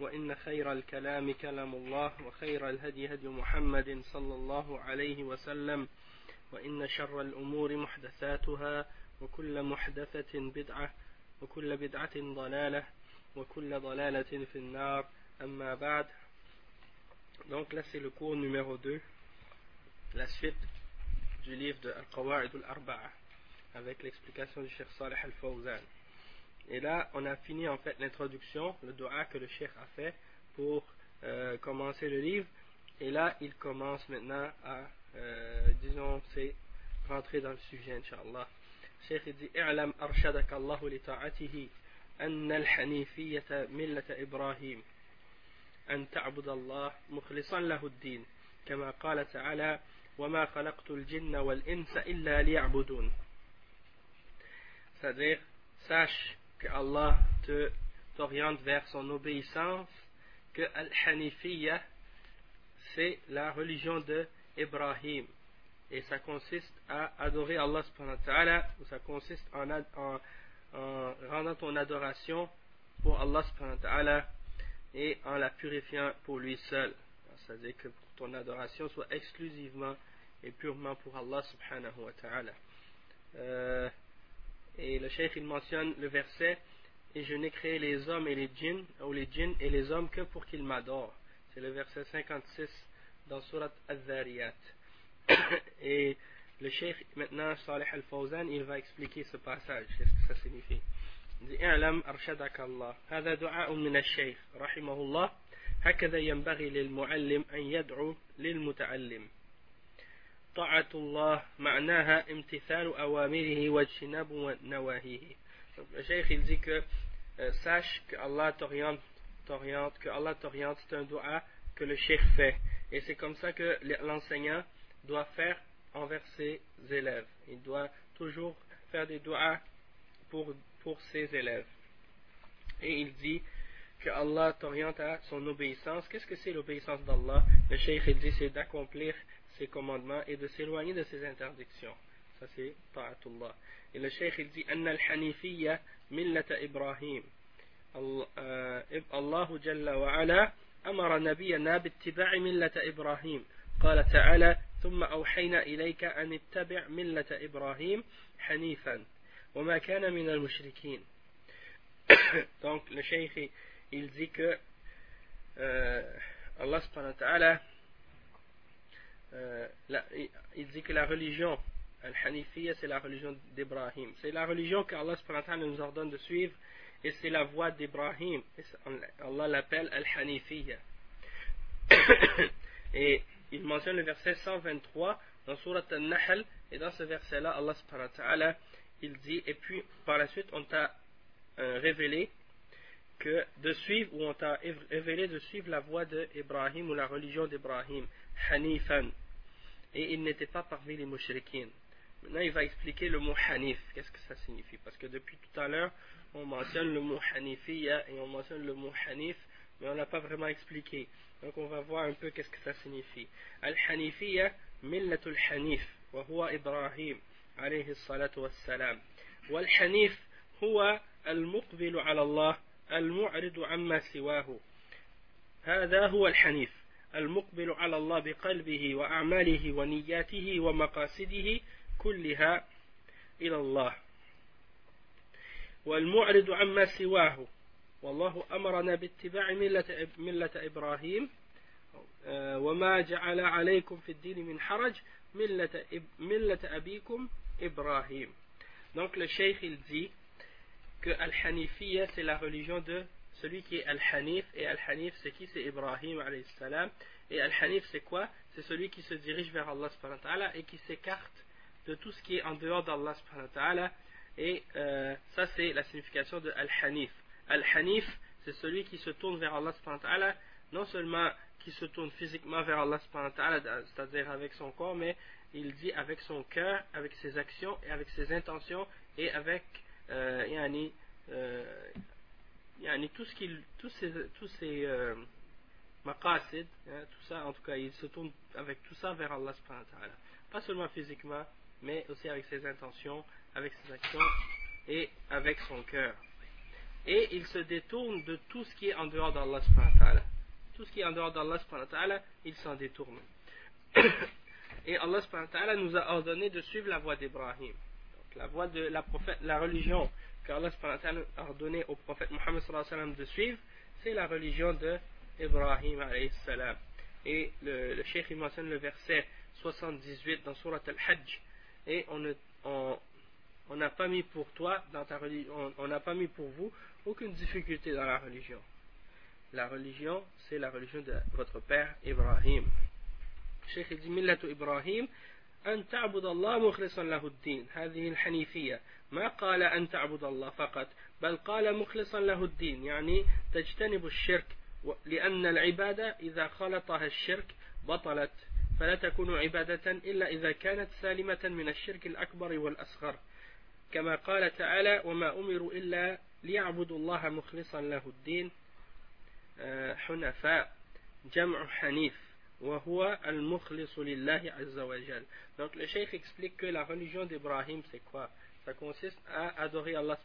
وإن خير الكلام كلام الله وخير الهدي هدي محمد صلى الله عليه وسلم وإن شر الأمور محدثاتها وكل محدثة بدعة وكل بدعة ضلالة وكل ضلالة في النار أما بعد Donc là c'est le cours numéro 2, la suite du livre de Al-Qawa'id al-Arba'a avec l'explication du Cheikh Saleh al-Fawzan. Et là, on a fini en fait l'introduction, le dua que le Cheikh a fait pour euh, commencer le livre. Et là, il commence maintenant à, euh, disons, c'est rentrer dans le sujet, Inch'Allah. Cheikh il dit اعلم أرشدك الله لطاعته أن الحنيفية ملة إبراهيم أن تعبد الله مخلصا له الدين كما قال تعالى وما خلقت الجن والإنس إلا ليعبدون c'est-à-dire sache que Allah te t'oriente vers son obéissance que Al-Hanifiyya c'est la religion de Ibrahim. Et ça consiste à adorer Allah subhanahu wa ta'ala ou ça consiste en, en, en, rendant ton adoration pour Allah subhanahu wa et en la purifiant pour lui seul. C'est-à-dire que ton adoration soit exclusivement et purement pour Allah subhanahu wa ta'ala. Euh, et le cheikh il mentionne le verset et je n'ai créé les hommes et les djinns ou les djinns et les hommes que pour qu'ils m'adorent c'est le verset 56 dans surat al-Dhariyat et le cheikh maintenant Salih al-Fawzan il va expliquer ce passage qu'est-ce que ça signifie il dit اعلم أرشدك الله هذا دعاء من الشيخ رحمه الله هكذا ينبغي للمعلم أن يدعو للمتعلم طاعة الله معناها امتثال أوامره واجتناب نواهيه le cheikh il dit que euh, sache que Allah t'oriente t'oriente que Allah t'oriente c'est un dua que le cheikh fait et c'est comme ça que l'enseignant doit faire envers ses élèves il doit toujours faire des doigts pour, pour ses élèves et il dit que Allah t'oriente à son obéissance qu'est-ce que c'est l'obéissance d'Allah le cheikh il dit c'est d'accomplir ses commandements et de s'éloigner de ses interdictions. Ça c'est ta'atullah. Et le cheikh il dit أن الحنيفية ملة إبراهيم الله جل وعلا أمر نبينا باتباع ملة إبراهيم قال تعالى ثم أوحينا إليك أن اتبع ملة إبراهيم حنيفا وما كان من المشركين Donc le cheikh il dit que euh, Allah subhanahu wa ta'ala Euh, il dit que la religion Al-Hanifiyya c'est la religion d'Ibrahim. C'est la religion qu'Allah nous ordonne de suivre et c'est la voie d'Ibrahim. Allah l'appelle Al-Hanifiyya. Et il mentionne le verset 123 dans Surat Al-Nahl et dans ce verset là Allah il dit et puis par la suite on t'a euh, révélé que de suivre ou on t'a révélé de suivre la voie d'Ibrahim ou la religion d'Ibrahim Hanifan et il n'était pas parmi les mouchriquines. Maintenant, il va expliquer le mot hanif. Qu'est-ce que ça signifie Parce que depuis tout à l'heure, on mentionne le mot hanifiya et on mentionne le mot hanif, mais on n'a pas vraiment expliqué. Donc, on va voir un peu qu'est-ce que ça signifie. Al-hanifiya, millatul hanif, wa huwa Ibrahim, alayhi salatu wassalam. والحنيف هو المقبل على الله المعرض عما سواه هذا هو الحنيف المقبل على الله بقلبه وأعماله ونياته ومقاصده كلها إلى الله. والمعرض عما سواه. والله أمرنا باتباع ملة, ملة إبراهيم وما جعل عليكم في الدين من حرج ملة, ملة أبيكم إبراهيم. Donc le cheikh il dit que Al-Hanifiyya c'est la religion de celui qui est Al-Hanif et Al-Hanif c'est qui? C'est Ibrahim salam. Et Al-Hanif c'est quoi? C'est celui qui se dirige vers Allah subhanahu wa ta'ala et qui s'écarte de tout ce qui est en dehors d'Allah subhanahu wa ta'ala. Et euh, ça c'est la signification de Al-Hanif. Al-Hanif, c'est celui qui se tourne vers Allah non seulement qui se tourne physiquement vers Allah c'est-à-dire avec son corps, mais il dit avec son cœur, avec ses actions et avec ses intentions et avec euh, yani, euh, yani, tout ce tous ces, tous euh, hein, tout ça, en tout cas, il se tourne avec tout ça vers Allah Pas seulement physiquement, mais aussi avec ses intentions, avec ses actions et avec son cœur. Et il se détourne de tout ce qui est en dehors d'Allah tout ce qui est en dehors d'Allah il s'en détourne. Et Allah nous a ordonné de suivre la voie d'Ibrahim. La voie de la religion qu'Allah a ordonné au prophète Muhammad de suivre c'est la religion de Ibrahim et le, le cheikh mentionne le verset 78 dans Surat al-Hajj et on, on, on n'a pas mis pour toi dans ta religion, on n'a pas mis pour vous aucune difficulté dans la religion. La religion, c'est la religion de votre père Ibrahim. Cheikh dit ملة إبراهيم أن تعبد الله مخلصا له الدين هذه الحنيفية ما قال أن تعبد الله فقط بل قال مخلصا له الدين يعني تجتنب الشرك لأن العبادة إذا خلطها الشرك بطلت فلا تكون عبادة إلا إذا كانت سالمة من الشرك الأكبر والأصغر. كما قال تعالى وما أمروا إلا ليعبدوا الله مخلصا له الدين حنفاء جمع حنيف وهو المخلص لله عز وجل. Donc le cheikh explique que la religion d'Ibrahim c'est quoi? Ça consiste à adorer Allah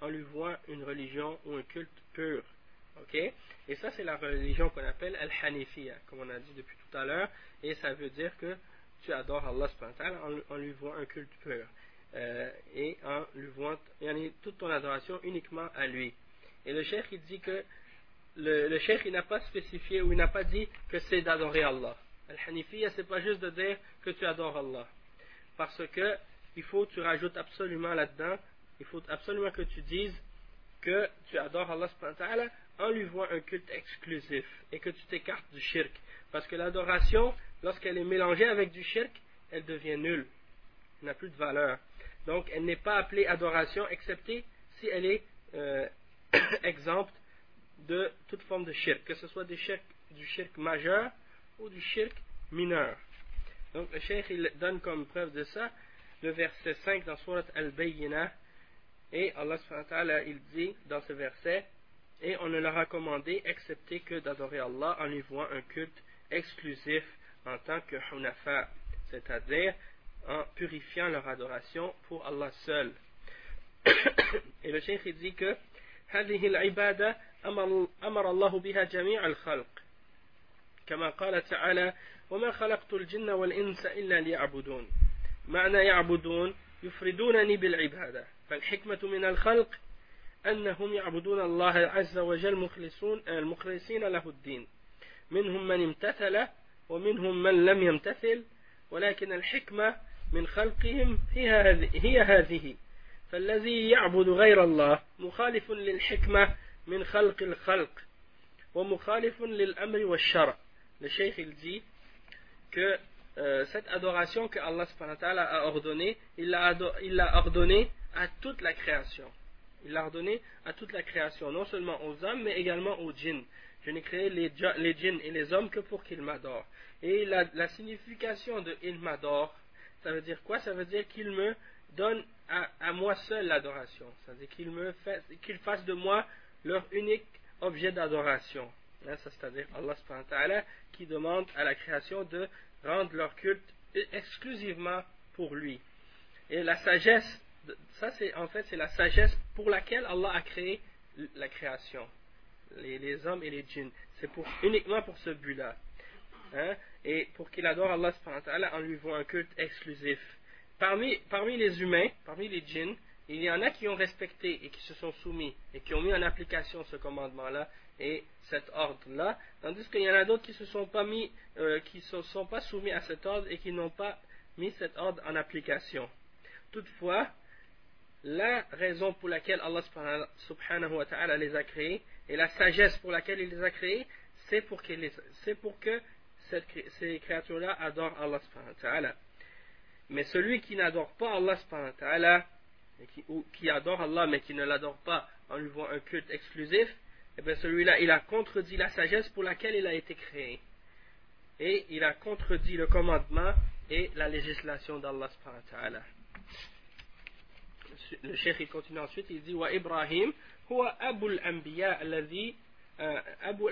en lui voyant une religion ou un culte pur ok? Et ça c'est la religion qu'on appelle al-Hanifiyya comme on a dit depuis tout à l'heure et ça veut dire que tu adores Allah en, en lui voyant un culte pur euh, et en lui vouant toute ton adoration uniquement à lui. Et le cheikh il dit que le, le cheikh il n'a pas spécifié ou il n'a pas dit que c'est d'adorer Allah. Al-Hanifiyya c'est pas juste de dire que tu adores Allah. Parce que il faut que tu rajoutes absolument là-dedans, il faut absolument que tu dises que tu adores Allah en lui voit un culte exclusif et que tu t'écartes du shirk. Parce que l'adoration, lorsqu'elle est mélangée avec du shirk, elle devient nulle, elle n'a plus de valeur. Donc, elle n'est pas appelée adoration, excepté si elle est euh, exempte de toute forme de shirk, que ce soit du shirk, shirk majeur ou du shirk mineur. Donc, le cheikh il donne comme preuve de ça le verset 5 dans Surat Al-Bayyinah. Et Allah il dit dans ce verset Et on ne leur a commandé excepté que d'adorer Allah en lui voyant un culte exclusif en tant que hunafa, c'est-à-dire en purifiant leur adoration pour Allah seul. Et le cheikh dit que هذه العبادة أمر الله بها جميع الخلق كما قال تعالى وما خلقت الجن والإنس إلا ليعبدون معنى يعبدون يفردونني بالعبادة. فالحكمة من الخلق أنهم يعبدون الله عز وجل مخلصون المخلصين له الدين. منهم من امتثل ومنهم من لم يمتثل ولكن الحكمة من خلقهم هي هذه فالذي يعبد غير الله مخالف للحكمة من خلق الخلق ومخالف للأمر والشرع. il dit que euh, cette adoration que Allah a ordonnée il l'a ordonnée à toute la création il l'a ordonnée à toute la création non seulement aux hommes mais également aux djinns je n'ai créé les, djinns et les hommes que pour qu'ils m'adorent et la, signification de il m'adore ça veut dire quoi? Ça veut dire qu'il me donne à, moi seul l'adoration. Ça veut dire qu'il me fasse de moi leur unique objet d'adoration. Hein, c'est-à-dire Allah qui demande à la création de rendre leur culte exclusivement pour lui. Et la sagesse, ça c'est en fait c'est la sagesse pour laquelle Allah a créé la création, les, hommes et les djinns. C'est uniquement pour ce but-là. Hein, et pour qu'il adore Allah en lui voit un culte exclusif. Parmi, parmi les humains, parmi les djinns, il y en a qui ont respecté et qui se sont soumis et qui ont mis en application ce commandement-là et cet ordre-là, tandis qu'il y en a d'autres qui se sont pas mis, euh, qui se sont pas soumis à cet ordre et qui n'ont pas mis cet ordre en application. Toutefois, la raison pour laquelle Allah subhanahu wa ta'ala les a créés et la sagesse pour laquelle il les a créés, c'est pour, pour, que ces créatures-là adorent Allah subhanahu wa ta'ala. Mais celui qui n'adore pas Allah subhanahu wa ta'ala, ou qui adore Allah mais qui ne l'adore pas en lui voit un culte exclusif, eh bien celui-là, il a contredit la sagesse pour laquelle il a été créé. Et il a contredit le commandement et la législation d'Allah subhanahu wa ta'ala. Le cheikh il continue ensuite, il dit Wa Ibrahim هو أبو الأنبياء الذي أبو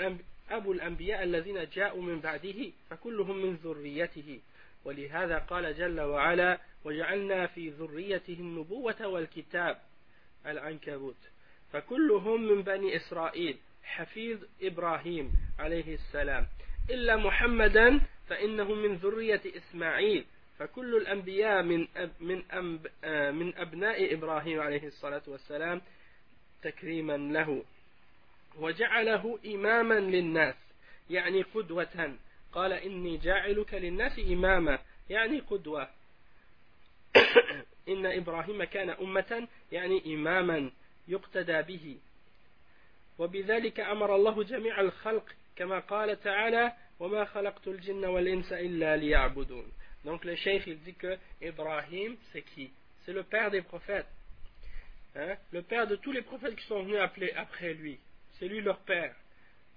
أبو الأنبياء الذين جاءوا من بعده فكلهم من ذريته ولهذا قال جل وعلا وجعلنا في ذريته النبوة والكتاب العنكبوت فكلهم من بني إسرائيل. حفيظ إبراهيم عليه السلام. إلا محمدا فإنه من ذرية إسماعيل. فكل الأنبياء من أب من, أب من أبناء إبراهيم عليه الصلاة والسلام تكريما له. وجعله إماما للناس يعني قدوة. قال إني جاعلك للناس إماما يعني قدوة. إن إبراهيم كان أمة يعني إماما. يقتدى به وبذلك أمر الله جميع الخلق كما قال تعالى وما خلقت الجن والإنس إلا ليعبدون Donc le cheikh il dit que Ibrahim c'est qui C'est le père des prophètes. Hein? Le père de tous les prophètes qui sont venus appeler après lui. C'est lui leur père.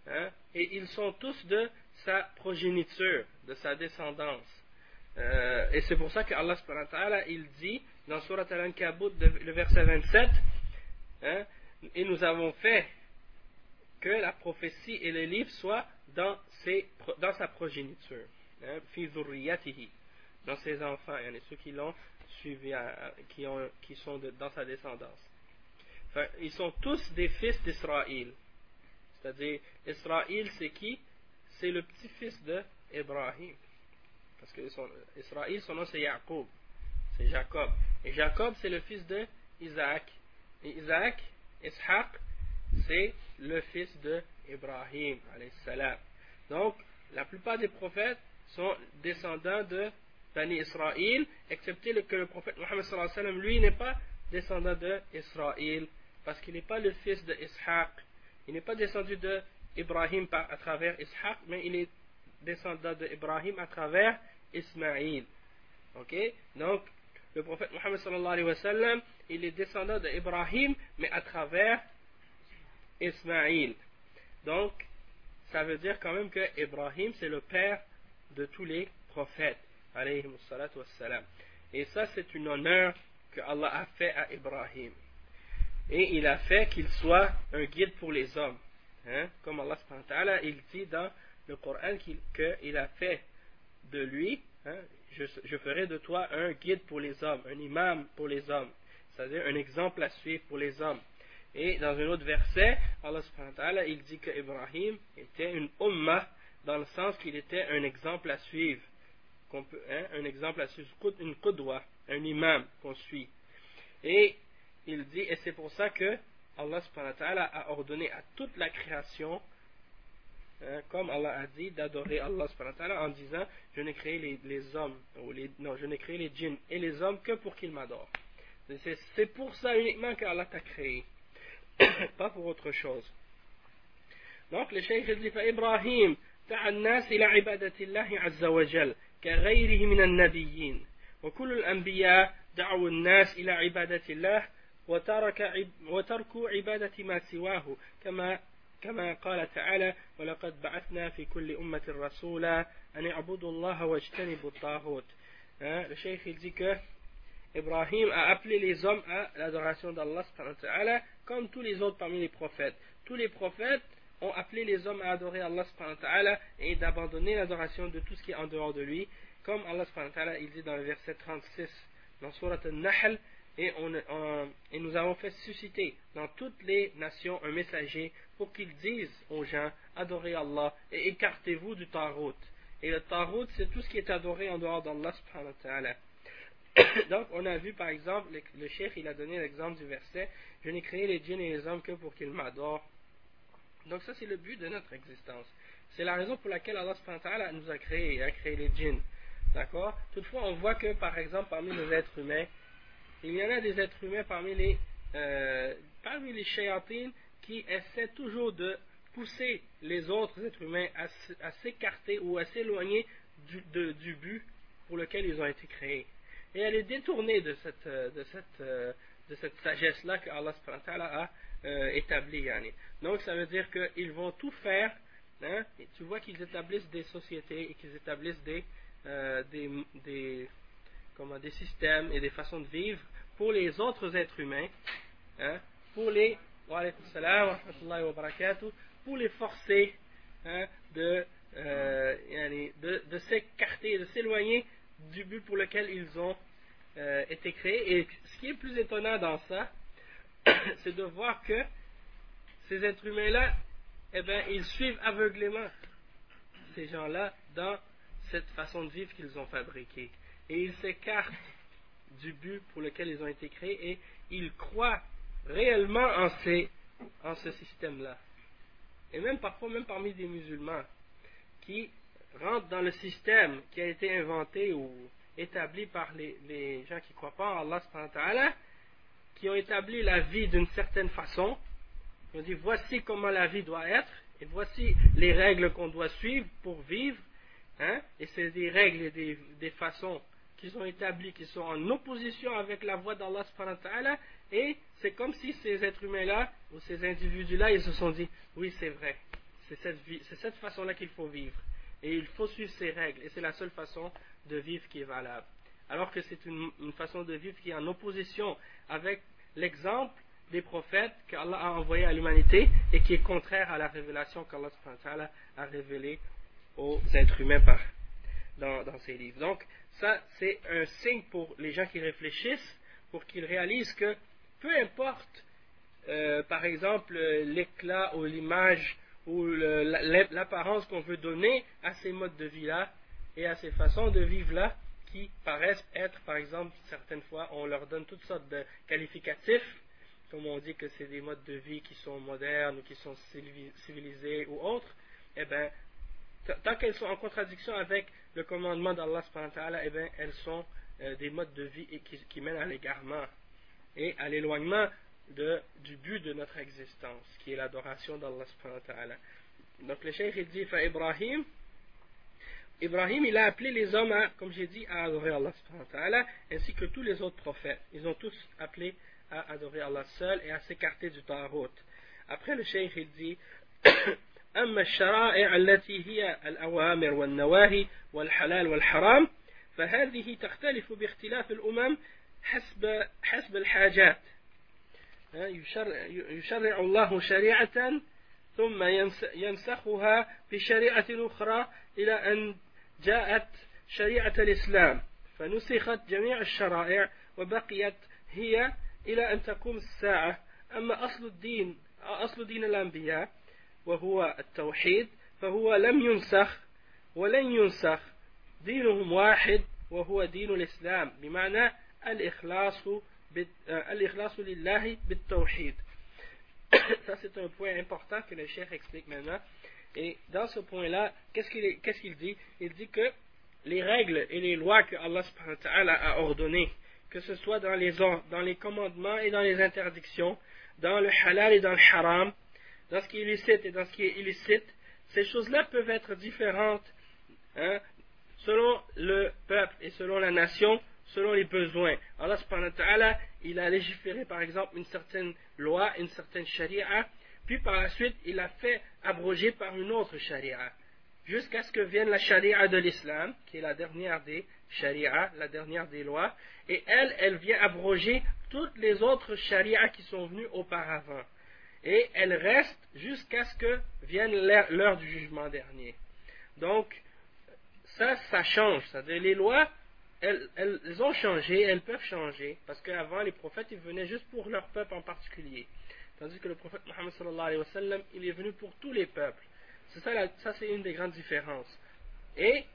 Hein? Et ils sont tous de sa progéniture, de sa descendance. Euh, et c'est pour ça que Allah il dit dans Surat Al-Ankabut, le verset 27, hein, et nous avons fait que la prophétie et les livres soient dans, ses, dans sa progéniture, hein, dans ses enfants, et ceux qui l'ont suivi, qui, ont, qui sont dans sa descendance. Ils sont tous des fils d'Israël. C'est-à-dire, Israël, c'est qui? C'est le petit-fils d'Ibrahim. Parce que Israël, son nom c'est Jacob. C'est Jacob. Et Jacob, c'est le fils de Isaac. Isaac, Ishaq, c'est le fils de Ibrahim. Donc, la plupart des prophètes sont descendants de Bani Israël, excepté que le prophète Mohammed lui n'est pas descendant d'Israël, parce qu'il n'est pas le fils de Ishaq. Il n'est pas descendu de Ibrahim à travers Ishaq, mais il est descendant d'Ibrahim à travers Ismaïl. Ok? Donc, le prophète Mohammed sallallahu alayhi wa sallam, il est descendant d'Ibrahim, mais à travers Ismaïl. Donc, ça veut dire quand même que Ibrahim, c'est le père de tous les prophètes. Alayhi wassalam. Et ça, c'est un honneur que Allah a fait à Ibrahim. Et il a fait qu'il soit un guide pour les hommes. Hein? Comme Allah il dit dans le Coran qu'il a fait de lui, hein, je, ferai de toi un guide pour les hommes, un imam pour les hommes, c'est-à-dire un exemple à suivre pour les hommes. Et dans un autre verset, Allah il dit que Ibrahim était une ummah dans le sens qu'il était un exemple à suivre, hein, un exemple à suivre, une qudwa, un imam qu'on suit. Et il dit, et c'est pour ça que Allah a ordonné à toute la création Hein, comme Allah a dit, d'adorer Allah en disant Je n'ai créé les, hommes, ou les, non, je n'ai créé les djinns et les hommes que pour qu'ils m'adorent. C'est pour ça uniquement qu'Allah t'a créé, pas pour autre chose. Donc le cheikh dit Ibrahim دعا الناس إلى عبادة الله عز وجل كغيره من النبيين وكل الأنبياء دعوا الناس إلى عبادة الله وترك وتركوا عبادة ما سواه كما كما قال تعالى ولقد بعثنا في كل أمة رسولا أن يعبدوا الله واجتنبوا الطاغوت le cheikh il dit que Ibrahim a appelé les hommes à l'adoration d'Allah comme tous les autres parmi les prophètes. Tous les prophètes ont appelé les hommes à adorer Allah et d'abandonner l'adoration de tout ce qui est en dehors de lui, comme Allah il dit dans le verset 36 dans Surat Al-Nahl et, et, nous avons fait susciter dans toutes les nations un messager pour qu'ils disent aux gens adorez Allah et écartez-vous du tarot. Et le tarot, c'est tout ce qui est adoré en dehors d'Allah subhanahu. Donc, on a vu par exemple, le, le cheikh il a donné l'exemple du verset Je n'ai créé les djinns et les hommes que pour qu'ils m'adorent. Donc, ça, c'est le but de notre existence. C'est la raison pour laquelle Allah nous a créé, il a créé les djinns. D'accord? Toutefois, on voit que, par exemple, parmi les êtres humains, il y en a des êtres humains parmi les, euh, parmi les qui essaient toujours de pousser les autres êtres humains à, s'écarter ou à s'éloigner du, du but pour lequel ils ont été créés. Et elle est détournée de cette, euh, de cette, euh, de cette sagesse-là que Allah a euh, établie. Donc ça veut dire qu'ils vont tout faire. Hein, tu vois qu'ils établissent des sociétés et qu'ils établissent des, des, des, comment, des systèmes et des façons de vivre pour les autres êtres humains, hein, pour les pour les forcer hein, de, de, de s'écarter, de s'éloigner du but pour lequel ils ont euh, été créés. Et ce qui est plus étonnant dans ça, c'est de voir que ces êtres humains-là, eh bien, ils suivent aveuglément ces gens-là dans cette façon de vivre qu'ils ont fabriquée. Et ils s'écartent du but pour lequel ils ont été créés et ils croient réellement en, ces, en ce système-là. Et même parfois, même parmi des musulmans qui rentre dans le système qui a été inventé ou établi par les, gens qui ne croient pas en Allah, qui ont établi la vie d'une certaine façon. Ils ont dit voici comment la vie doit être et voici les règles qu'on doit suivre pour vivre. Hein, et c'est des règles et des, des façons qu'ils ont établies qui sont en opposition avec la voix d'Allah et c'est comme si ces êtres humains-là ou ces individus-là, ils se sont dit oui c'est vrai, c'est cette, façon-là qu'il faut vivre. Et il faut suivre ces règles. Et c'est la seule façon de vivre qui est valable. Alors que c'est une, façon de vivre qui est en opposition avec l'exemple des prophètes qu'Allah a envoyés à l'humanité et qui est contraire à la révélation qu'Allah a révélée aux êtres humains dans, ses livres. Donc, ça, c'est un signe pour les gens qui réfléchissent, pour qu'ils réalisent que peu importe, euh, par exemple, l'éclat ou l'image ou l'apparence qu'on veut donner à ces modes de vie-là et à ces façons de vivre-là qui paraissent être, par exemple, certaines fois, on leur donne toutes sortes de qualificatifs, comme on dit que c'est des modes de vie qui sont modernes ou qui sont civilisés ou autres, eh bien, tant qu'elles sont en contradiction avec le commandement d'Allah, eh bien, elles sont euh, des modes de vie qui, mènent à l'égarement et à l'éloignement du but de notre existence, qui est l'adoration d'Allah Donc le cheikh il dit, Ibrahim, Ibrahim il a appelé les hommes, à, comme j'ai dit, à adorer Allah ainsi que tous les autres prophètes. Ils ont tous appelé à adorer Allah seul et à s'écarter du tarot. Après le cheikh il dit, أما الشرائع التي هي الأوامر والنواهي والحلال والحرام فهذه تختلف باختلاف الأمم حسب حسب الحاجات. يشرع الله شريعة ثم ينسخها بشريعة أخرى إلى أن جاءت شريعة الإسلام. فنسخت جميع الشرائع وبقيت هي إلى أن تقوم الساعة. أما أصل الدين أصل دين الأنبياء وهو التوحيد فهو لم ينسخ ولن ينسخ دينهم واحد وهو دين الإسلام بمعنى الإخلاص Ça, c'est un point important que le chef explique maintenant. Et dans ce point-là, qu'est-ce qu'il dit Il dit que les règles et les lois que Allah a ordonnées, que ce soit dans les, dans les commandements et dans les interdictions, dans le halal et dans le haram, dans ce qui est licite et dans ce qui est illicite, ces choses-là peuvent être différentes hein, selon le peuple et selon la nation, selon les besoins. Allah subhanahu wa il a légiféré par exemple une certaine loi, une certaine charia, puis par la suite il a fait abroger par une autre charia, jusqu'à ce que vienne la charia de l'islam, qui est la dernière des charia, la dernière des lois, et elle, elle vient abroger toutes les autres charias qui sont venues auparavant. Et elle reste jusqu'à ce que vienne l'heure du jugement dernier. Donc, ça, ça change. C'est-à-dire, les lois, elles, ont changé, elles peuvent changer, parce qu'avant les prophètes ils venaient juste pour leur peuple en particulier, tandis que le prophète Mohammed sallallahu alayhi wa sallam, il est venu pour tous les peuples. C'est ça, ça c'est une des grandes différences. Et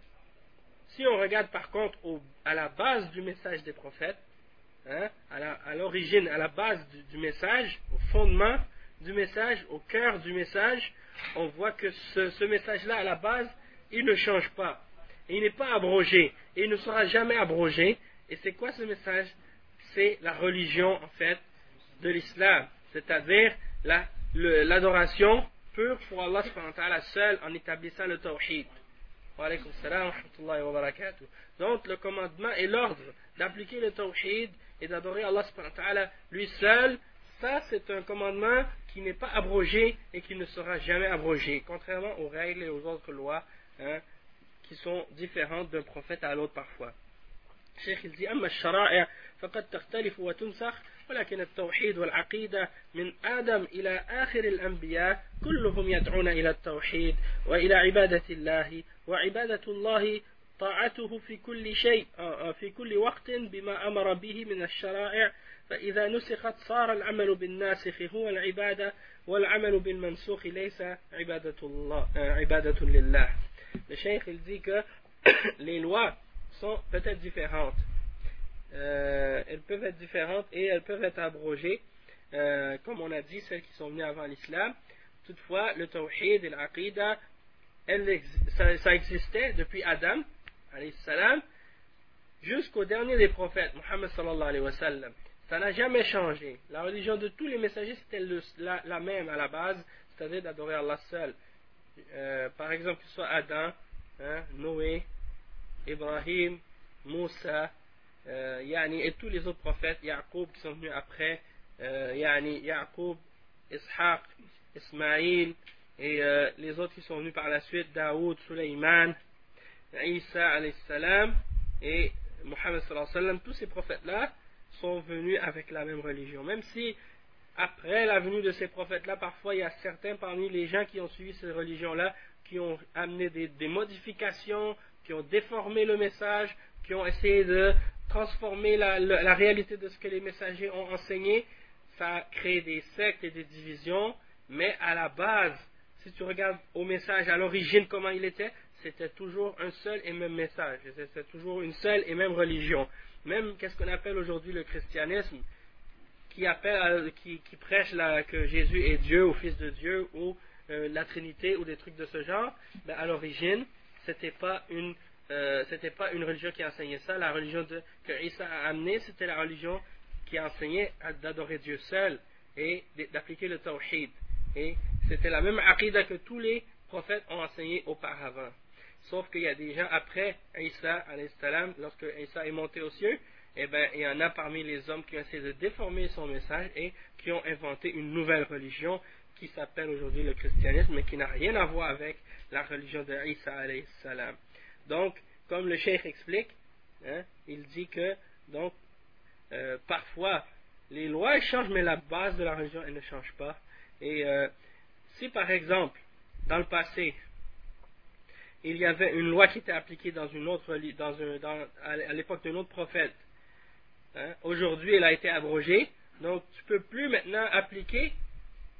Si on regarde par contre à la base du message des prophètes, hein, à l'origine, à, la base du, message, au fondement du message, au cœur du message, on voit que ce, message-là, à la base, il ne change pas. il n'est pas abrogé. Et il ne sera jamais abrogé. Et c'est quoi ce message? C'est la religion, en fait, de l'islam. C'est-à-dire l'adoration pure pour Allah seul en établissant le tawhid. Donc le commandement et l'ordre d'appliquer le tawhid et d'adorer Allah lui seul, ça c'est un commandement qui n'est pas abrogé et qui ne sera jamais abrogé, contrairement aux règles et aux autres lois hein, qui sont différentes d'un prophète à l'autre parfois. الشيخ dit أما الشرائع فقد تختلف وتنسخ ولكن التوحيد والعقيدة من آدم إلى آخر الأنبياء كلهم يدعون إلى التوحيد وإلى عبادة الله وعبادة الله طاعته في كل شيء في كل وقت بما أمر به من الشرائع فإذا نسخت صار العمل بالناسخ هو العبادة والعمل بالمنسوخ ليس عبادة, الله عبادة لله Le cheikh il dit que les lois sont peut-être différentes euh, elles peuvent être différentes et elles peuvent être abrogées, euh, comme on a dit, celles qui sont venues avant l'islam. Toutefois, le tawhid et l'aqidah, ça, ça, existait depuis Adam, salam, jusqu'au dernier des prophètes, Muhammad sallallahu alayhi wa sallam. Ça n'a jamais changé. La religion de tous les messagers, c'était la, même à la base, c'est-à-dire d'adorer Allah seul. Euh, par exemple, que ce soit Adam, hein, Noé, Ibrahim, Moussa, euh, et tous les autres prophètes, Yaqub qui sont venus après, euh, yani, Ishaq, Ismaïl, et euh, les autres qui sont venus par la suite, Daoud, Suleiman, Isa salam et Mohammed tous ces prophètes-là sont venus avec la même religion. Même si après la venue de ces prophètes-là, parfois il y a certains parmi les gens qui ont suivi ces religions-là qui ont amené des, des, modifications, qui ont déformé le message, qui ont essayé de transformer la, réalité de ce que les messagers ont enseigné, ça a créé des sectes et des divisions, mais à la base, si tu regardes au message, à l'origine, comment il était, c'était toujours un seul et même message, c'était toujours une seule et même religion. Même, qu'est-ce qu'on appelle aujourd'hui le christianisme, qui, appelle, qui, prêche que Jésus est Dieu ou Fils de Dieu, ou euh, la Trinité, ou des trucs de ce genre, ben, à l'origine, c'était pas euh, pas une religion qui enseignait ça. La religion que Isa a amenée, c'était la religion qui enseignait d'adorer Dieu seul et d'appliquer le tawhid. Et c'était la même aqidah que tous les prophètes ont enseigné auparavant. Sauf qu'il y a des gens après Isa, lorsque Isa est monté aux cieux, eh ben, il y en a parmi les hommes qui ont essayé de déformer son message et qui ont inventé une nouvelle religion qui s'appelle aujourd'hui le christianisme, mais qui n'a rien à voir avec la religion de Isa salam. Donc, comme le cheikh explique, hein, il dit que donc euh, parfois les lois changent, mais la base de la religion elle ne change pas. Et euh, si par exemple dans le passé il y avait une loi qui était appliquée dans une autre à l'époque d'un autre prophète, hein, aujourd'hui elle a été abrogée, donc tu peux plus maintenant appliquer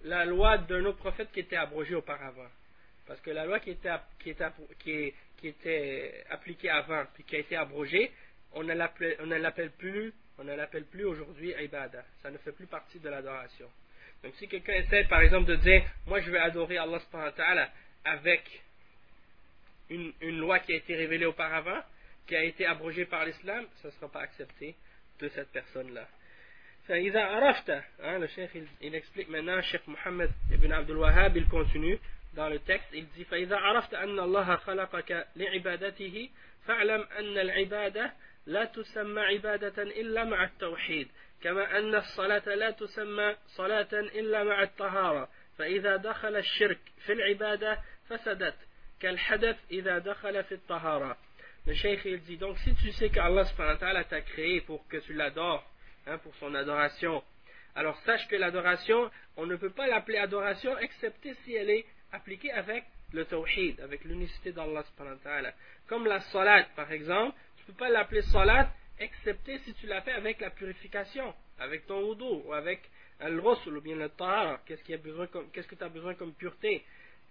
la loi d'un autre prophète qui était abrogée auparavant. Parce que la loi qui était, qui était, qui qui était appliqué avant puis qui a été abrogé, on ne l'appelle plus, ne plus aujourd'hui ibada. Ça ne fait plus partie de l'adoration. Donc si quelqu'un essaie par exemple de dire, moi je vais adorer Allah avec une, une, loi qui a été révélée auparavant, qui a été abrogée par l'islam, ça ne sera pas accepté de cette personne-là. Hein, le cheikh il, il, explique maintenant, Cheikh Mohammed ibn Abdul Wahhab, il continue, dans le texte, il dit فإذا عرفت أن الله خلقك لعبادته فاعلم أن العبادة لا تسمى عبادة إلا مع التوحيد كما أن الصلاة لا تسمى صلاة إلا مع الطهارة فإذا دخل الشرك في العبادة فسدت le cheikh il dit donc si tu sais qu'Allah t'a créé pour que tu l'adores, hein, pour son adoration, alors sache que l'adoration, on ne peut pas l'appeler adoration excepté si elle est appliquée avec le tawhid, avec l'unicité d'Allah Comme la salat par exemple, tu ne peux pas l'appeler salat excepté si tu l'as fait avec la purification, avec ton wudu ou avec euh, al-rusul ou bien le tahara, qu'est-ce qu que tu as besoin comme pureté?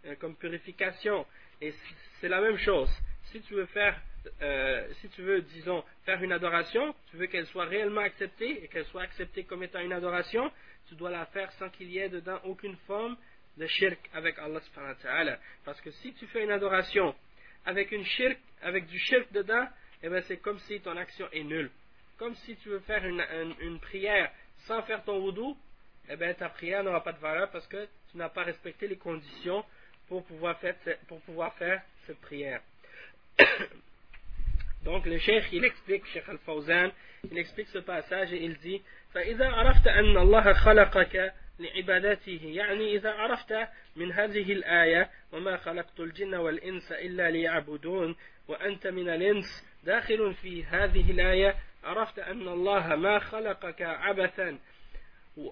Euh, comme purification. Et c'est la même chose. Si tu veux faire, euh, si tu veux, disons, faire une adoration, tu veux qu'elle soit réellement acceptée et qu'elle soit acceptée comme étant une adoration, tu dois la faire sans qu'il y ait dedans aucune forme de shirk avec Allah subhanahu wa ta'ala. Parce que si tu fais une adoration avec une shirk, avec du shirk dedans, eh ben c'est comme si ton action est nulle. Comme si tu veux faire une, prière sans faire ton wudu, eh ben ta prière n'aura pas de valeur parce que tu n'as pas respecté les conditions pour pouvoir faire, pour pouvoir faire cette prière. Donc le cheikh, il explique, Cheikh Al-Fawzan, il explique ce passage et il dit فإذا عرفت أن الله خلقك لعبادته يعني إذا عرفت من هذه الآية وما خلقت الجن والإنس إلا ليعبدون وأنت من الإنس داخل في هذه الآية عرفت أن الله ما خلقك عبثا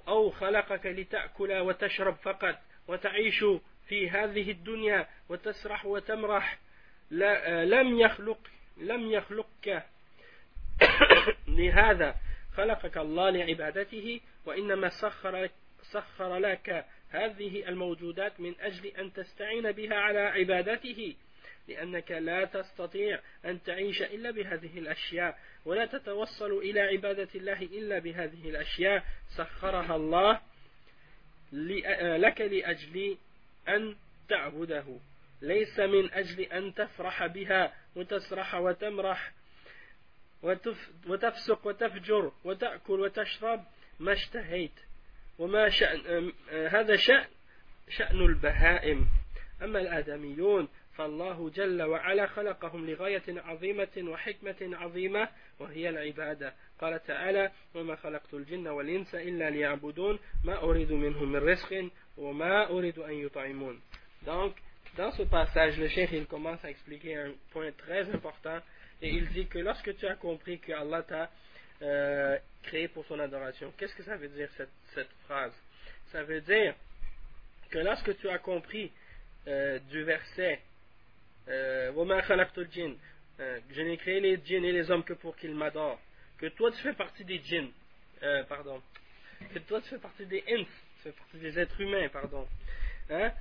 أو خلقك لتأكل وتشرب فقط وتعيش في هذه الدنيا وتسرح وتمرح لم يخلق لم يخلقك. لهذا خلقك الله لعبادته وإنما سخر سخر لك هذه الموجودات من أجل أن تستعين بها على عبادته لأنك لا تستطيع أن تعيش إلا بهذه الأشياء ولا تتوصل إلى عبادة الله إلا بهذه الأشياء. سخرها الله لك لأجل أن تعبده. ليس من أجل أن تفرح بها وتسرح وتمرح وتفسق وتفجر وتأكل وتشرب ما اشتهيت. وما شأن هذا شأن شأن البهائم. أما الآدميون فالله جل وعلا خلقهم لغاية عظيمة وحكمة عظيمة وهي العبادة قال تعالى وما خلقت الجن والإنس إلا ليعبدون ما أريد منهم من رزق وما أريد أن يطعمون Donc, dans ce passage, le cheikh il commence à expliquer un point très important et il dit que lorsque tu as compris que Allah t'a euh, créé pour son adoration, qu'est-ce que ça veut dire cette, cette phrase Ça veut dire que lorsque tu as compris euh, du verset euh, euh, je n'ai créé les djinns et les hommes que pour qu'ils m'adorent. Que toi tu fais partie des djinns, euh, pardon. Que toi tu fais partie des ins, tu fais partie des êtres humains, pardon. Hein?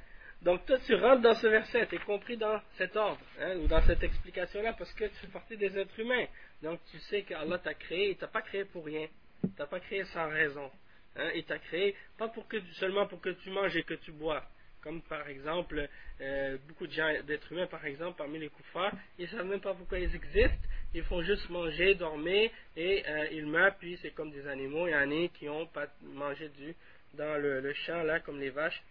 Donc toi tu rentres dans ce verset, tu es compris dans cet ordre, hein, ou dans cette explication-là, parce que tu fais partie des êtres humains. Donc tu sais qu'Allah t'a créé, il t'a pas créé pour rien. Il t'a pas créé sans raison. Hein, il t'a créé pas pour que, seulement pour que tu manges et que tu bois. Comme par exemple, euh, beaucoup d'êtres humains par exemple, parmi les koufars, ils ne savent même pas pourquoi ils existent, ils font juste manger, dormir, et euh, ils meurent, puis c'est comme des animaux, il y en a qui ont pas mangé du, dans le, champ là, comme les vaches,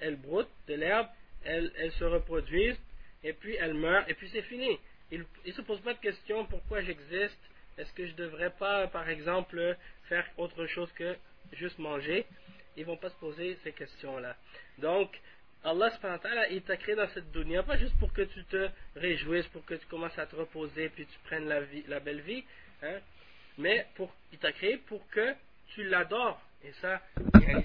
elles broutent de l'herbe, elles, elles, se reproduisent, et puis elles meurent, et puis c'est fini. Ils ne se posent pas de questions pourquoi j'existe, est-ce que je ne devrais pas, par exemple, faire autre chose que juste manger? Ils vont pas se poser ces questions-là. Donc, Allah il t'a créé dans cette dunya, pas juste pour que tu te réjouisses, pour que tu commences à te reposer, puis tu prennes la, vie, la belle vie, hein, mais pour, il t'a créé pour que tu l'adores. Et ça,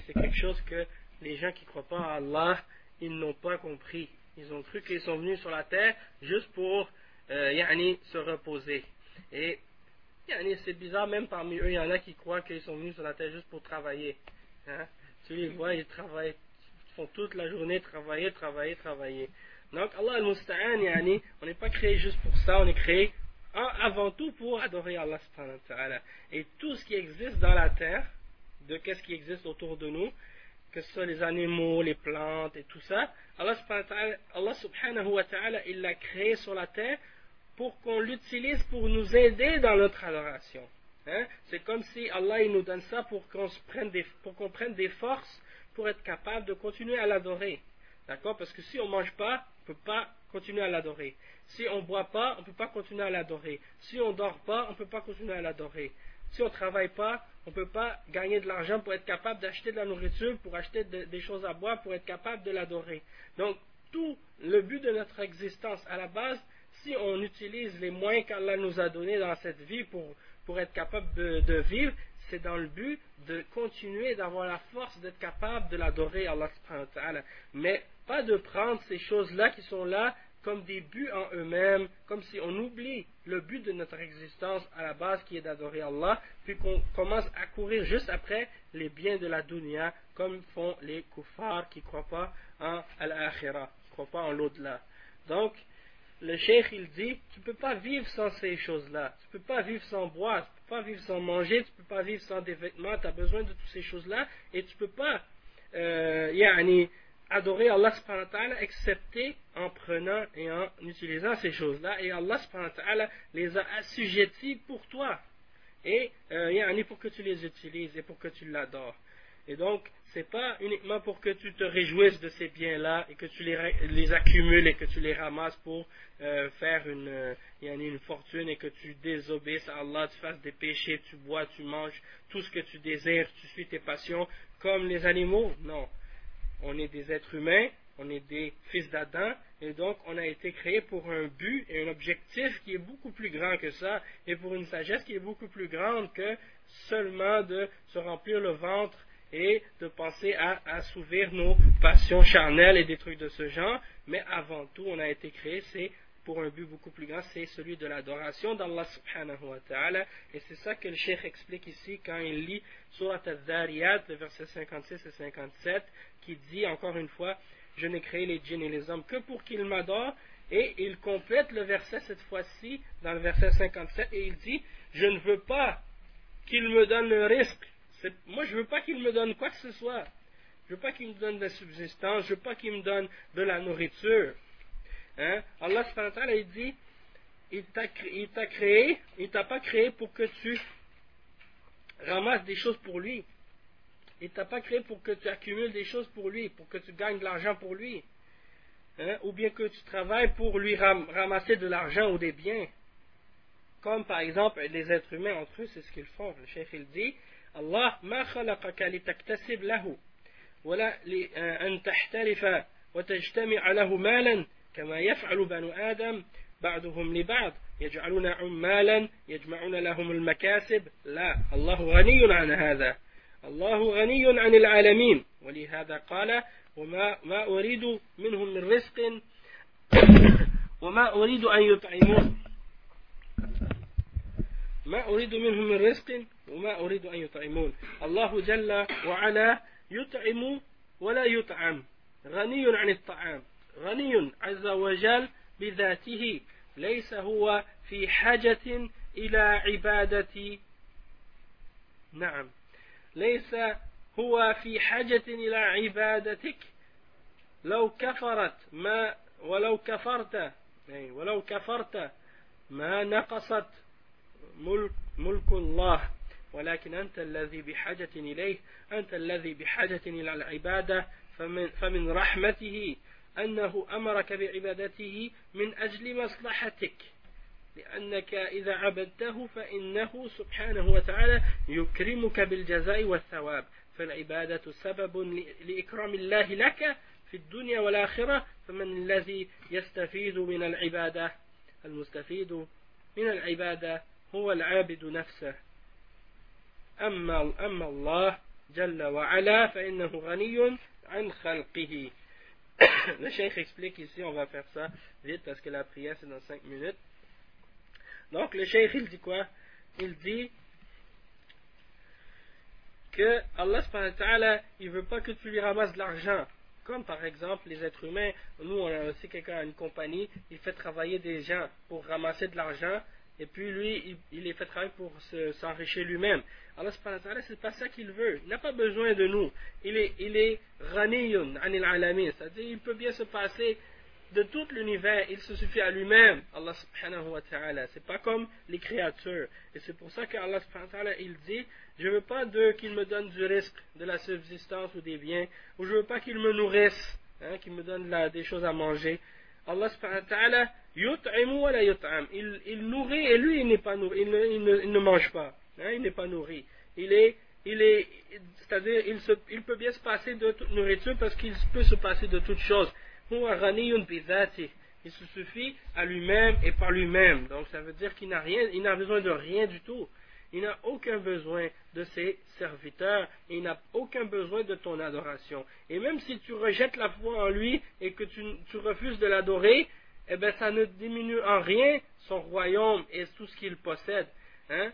c'est quelque chose que les gens qui ne croient pas à Allah, ils n'ont pas compris. Ils ont cru qu'ils sont venus sur la terre juste pour euh, se reposer. Et c'est bizarre, même parmi eux, il y en a qui croient qu'ils sont venus sur la terre juste pour travailler. Hein? Tu les vois, ils travaillent, ils font toute la journée travailler, travailler, travailler. Donc, Allah al-Musta'an, yani, on n'est pas créé juste pour ça, on est créé avant tout pour adorer Allah subhanahu wa ta'ala. Et tout ce qui existe dans la terre, de qu'est-ce qui existe autour de nous, que ce soit les animaux, les plantes et tout ça, Allah subhanahu wa ta'ala, il l'a créé sur la terre pour qu'on l'utilise pour nous aider dans notre adoration. Hein? C'est comme si Allah nous donne ça pour qu'on prenne des forces pour être capable de continuer à l'adorer. D'accord? Parce que si on ne mange pas, on ne peut pas continuer à l'adorer. Si on ne boit pas, on ne peut pas continuer à l'adorer. Si on ne dort pas, on ne peut pas continuer à l'adorer. Si on ne travaille pas, on ne peut pas gagner de l'argent pour être capable d'acheter de la nourriture, pour acheter des choses à boire, pour être capable de l'adorer. Donc, tout le but de notre existence à la base, si on utilise les moyens qu'Allah nous a donnés dans cette vie pour pour être capable de, vivre, c'est dans le but de continuer d'avoir la force d'être capable de l'adorer Allah subhanahu. Mais pas de prendre ces choses-là qui sont là comme des buts en eux-mêmes, comme si on oublie le but de notre existence à la base qui est d'adorer Allah, puis qu'on commence à courir juste après les biens de la dunya, comme font les kuffars qui ne croient pas en al-akhirah, tu crois pas en l'au-delà. Donc, le cheikh il dit, tu peux pas vivre sans ces choses-là, tu peux pas vivre sans boire, tu peux pas vivre sans manger, tu peux pas vivre sans des vêtements, tu as besoin de toutes ces choses-là, et tu peux pas euh, adorer Allah subhanahu wa ta'ala excepté en prenant et en utilisant ces choses-là, et Allah subhanahu wa ta'ala les a assujettis pour toi, et euh, pour que tu les utilises et pour que tu l'adores. Et donc, c'est pas uniquement pour que tu te réjouisses de ces biens-là et que tu les, les, accumules et que tu les ramasses pour euh, faire une, euh, une fortune et que tu désobéisses à Allah, tu fasses des péchés, tu bois, tu manges, tout ce que tu désires, tu suis tes passions comme les animaux. Non. On est des êtres humains, on est des fils d'Adam, et donc on a été créé pour un but et un objectif qui est beaucoup plus grand que ça, et pour une sagesse qui est beaucoup plus grande que seulement de se remplir le ventre et de penser à assouvir nos passions charnelles et des trucs de ce genre, mais avant tout, on a été créé, c'est pour un but beaucoup plus grand, c'est celui de l'adoration d'Allah subhanahu wa ta'ala, et c'est ça que le cheikh explique ici quand il lit Surat al-Dhariyat, le verset 56 et 57, qui dit encore une fois, je n'ai créé les djinns et les hommes que pour qu'ils m'adorent, et il complète le verset cette fois-ci, dans le verset 57, et il dit, je ne veux pas qu'ils me donnent le risque moi, je ne veux pas qu'il me donne quoi que ce soit. Je ne veux pas qu'il me donne de la subsistance. Je ne veux pas qu'il me donne de la nourriture. Hein? Allah il dit il t'a créé, il t'a pas créé pour que tu ramasses des choses pour lui. Il t'a pas créé pour que tu accumules des choses pour lui, pour que tu gagnes de l'argent pour lui. Hein? Ou bien que tu travailles pour lui ramasser de l'argent ou des biens. Comme par exemple les êtres humains entre eux, c'est ce qu'ils font. Le chef il dit الله ما خلقك لتكتسب له ولا أن تحترف وتجتمع له مالا كما يفعل بنو آدم بعضهم لبعض. يجعلون عمالا يجمعون لهم المكاسب. لا الله غني عن هذا. الله غني عن العالمين. ولهذا قال وما ما أريد منهم من رزق وما أريد أن يطعمون. ما أريد منهم من رزق؟ وما أريد أن يطعمون. الله جل وعلا يطعم ولا يطعم. غني عن الطعام. غني عز وجل بذاته. ليس هو في حاجة إلى عبادة. نعم. ليس هو في حاجة إلى عبادتك. لو كفرت ما ولو كفرت ولو كفرت ما نقصت ملك, ملك الله. ولكن أنت الذي بحاجة إليه أنت الذي بحاجة إلى العبادة فمن, فمن رحمته أنه أمرك بعبادته من أجل مصلحتك. لأنك إذا عبدته فإنه سبحانه وتعالى يكرمك بالجزاء والثواب. فالعبادة سبب لإكرام الله لك في الدنيا والآخرة فمن الذي يستفيد من العبادة؟ المستفيد من العبادة هو العابد نفسه. أما, أما الله جل وعلا فإنه غني عن خلقه Le cheikh explique ici, on va faire ça vite parce que la prière c'est dans 5 minutes. Donc le cheikh il dit quoi Il dit que Allah subhanahu wa ta'ala, il veut pas que tu lui ramasses de l'argent. Comme par exemple les êtres humains, nous on a aussi quelqu'un à une compagnie, il fait travailler des gens pour ramasser de l'argent et puis lui, il, les fait travailler pour s'enrichir lui-même. Allah subhanahu wa ta'ala, c'est pas ça qu'il veut. Il n'a pas besoin de nous. Il est, il est anil alamin. C'est-à-dire, il peut bien se passer de tout l'univers. Il se suffit à lui-même. Allah subhanahu wa ta'ala. C'est pas comme les créatures. Et c'est pour ça qu'Allah subhanahu wa ta'ala, il dit, je veux pas qu'il me donne du risque, de la subsistance ou des biens, ou je veux pas qu'il me nourrisse, hein, qu'il me donne des choses à manger. Allah subhanahu wa ta'ala, il, il nourrit et lui il n'est pas nourri, il ne, mange pas, hein, il n'est pas nourri. Il est, il est, c'est-à-dire il, se, il peut bien se passer de toute nourriture parce qu'il peut se passer de toutes choses. Il se suffit à lui-même et par lui-même. Donc ça veut dire qu'il n'a rien, il n'a besoin de rien du tout. Il n'a aucun besoin de ses serviteurs, il n'a aucun besoin de ton adoration. Et même si tu rejettes la foi en lui et que tu, refuses de l'adorer, eh bien ça ne diminue en rien son royaume et tout ce qu'il possède. Hein.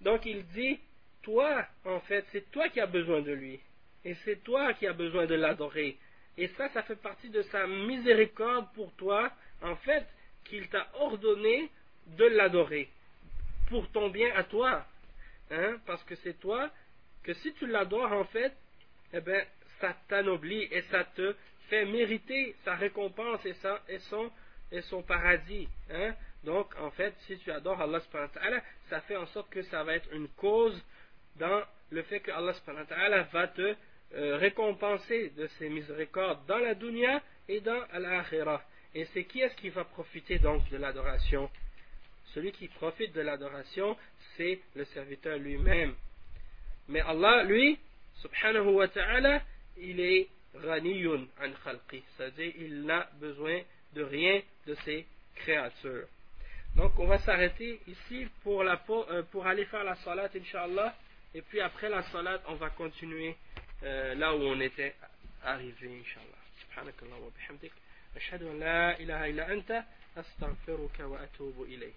Donc il dit, toi, en fait, c'est toi qui as besoin de lui. Et c'est toi qui as besoin de l'adorer. Et ça, ça fait partie de sa miséricorde pour toi, en fait, qu'il t'a ordonné de l'adorer. Pour ton bien à toi. Hein? Parce que c'est toi que si tu l'adores, en fait, eh ben, ça t'anoblit et ça te fait mériter sa récompense et, son, et son paradis. Hein? Donc, en fait, si tu adores Allah, ça fait en sorte que ça va être une cause dans le fait que Allah va te euh, récompenser de ses miséricordes dans la dunya et dans l'akhirah. Et c'est qui est-ce qui va profiter donc de l'adoration? Celui qui profite de l'adoration, c'est le serviteur lui-même. Mais Allah, lui, subhanahu wa ta'ala, il est ghaniyun an khalqi, c'est-à-dire il n'a besoin de rien de ses créatures. Donc on va s'arrêter ici pour, la, euh, pour aller faire la salat, inshallah, et puis après la salat, on va continuer euh, là où on était arrivé, inshallah. Subhanakallah wa bihamdik. أشهد أن لا إله إلا أنت أستغفرك وأتوب إليه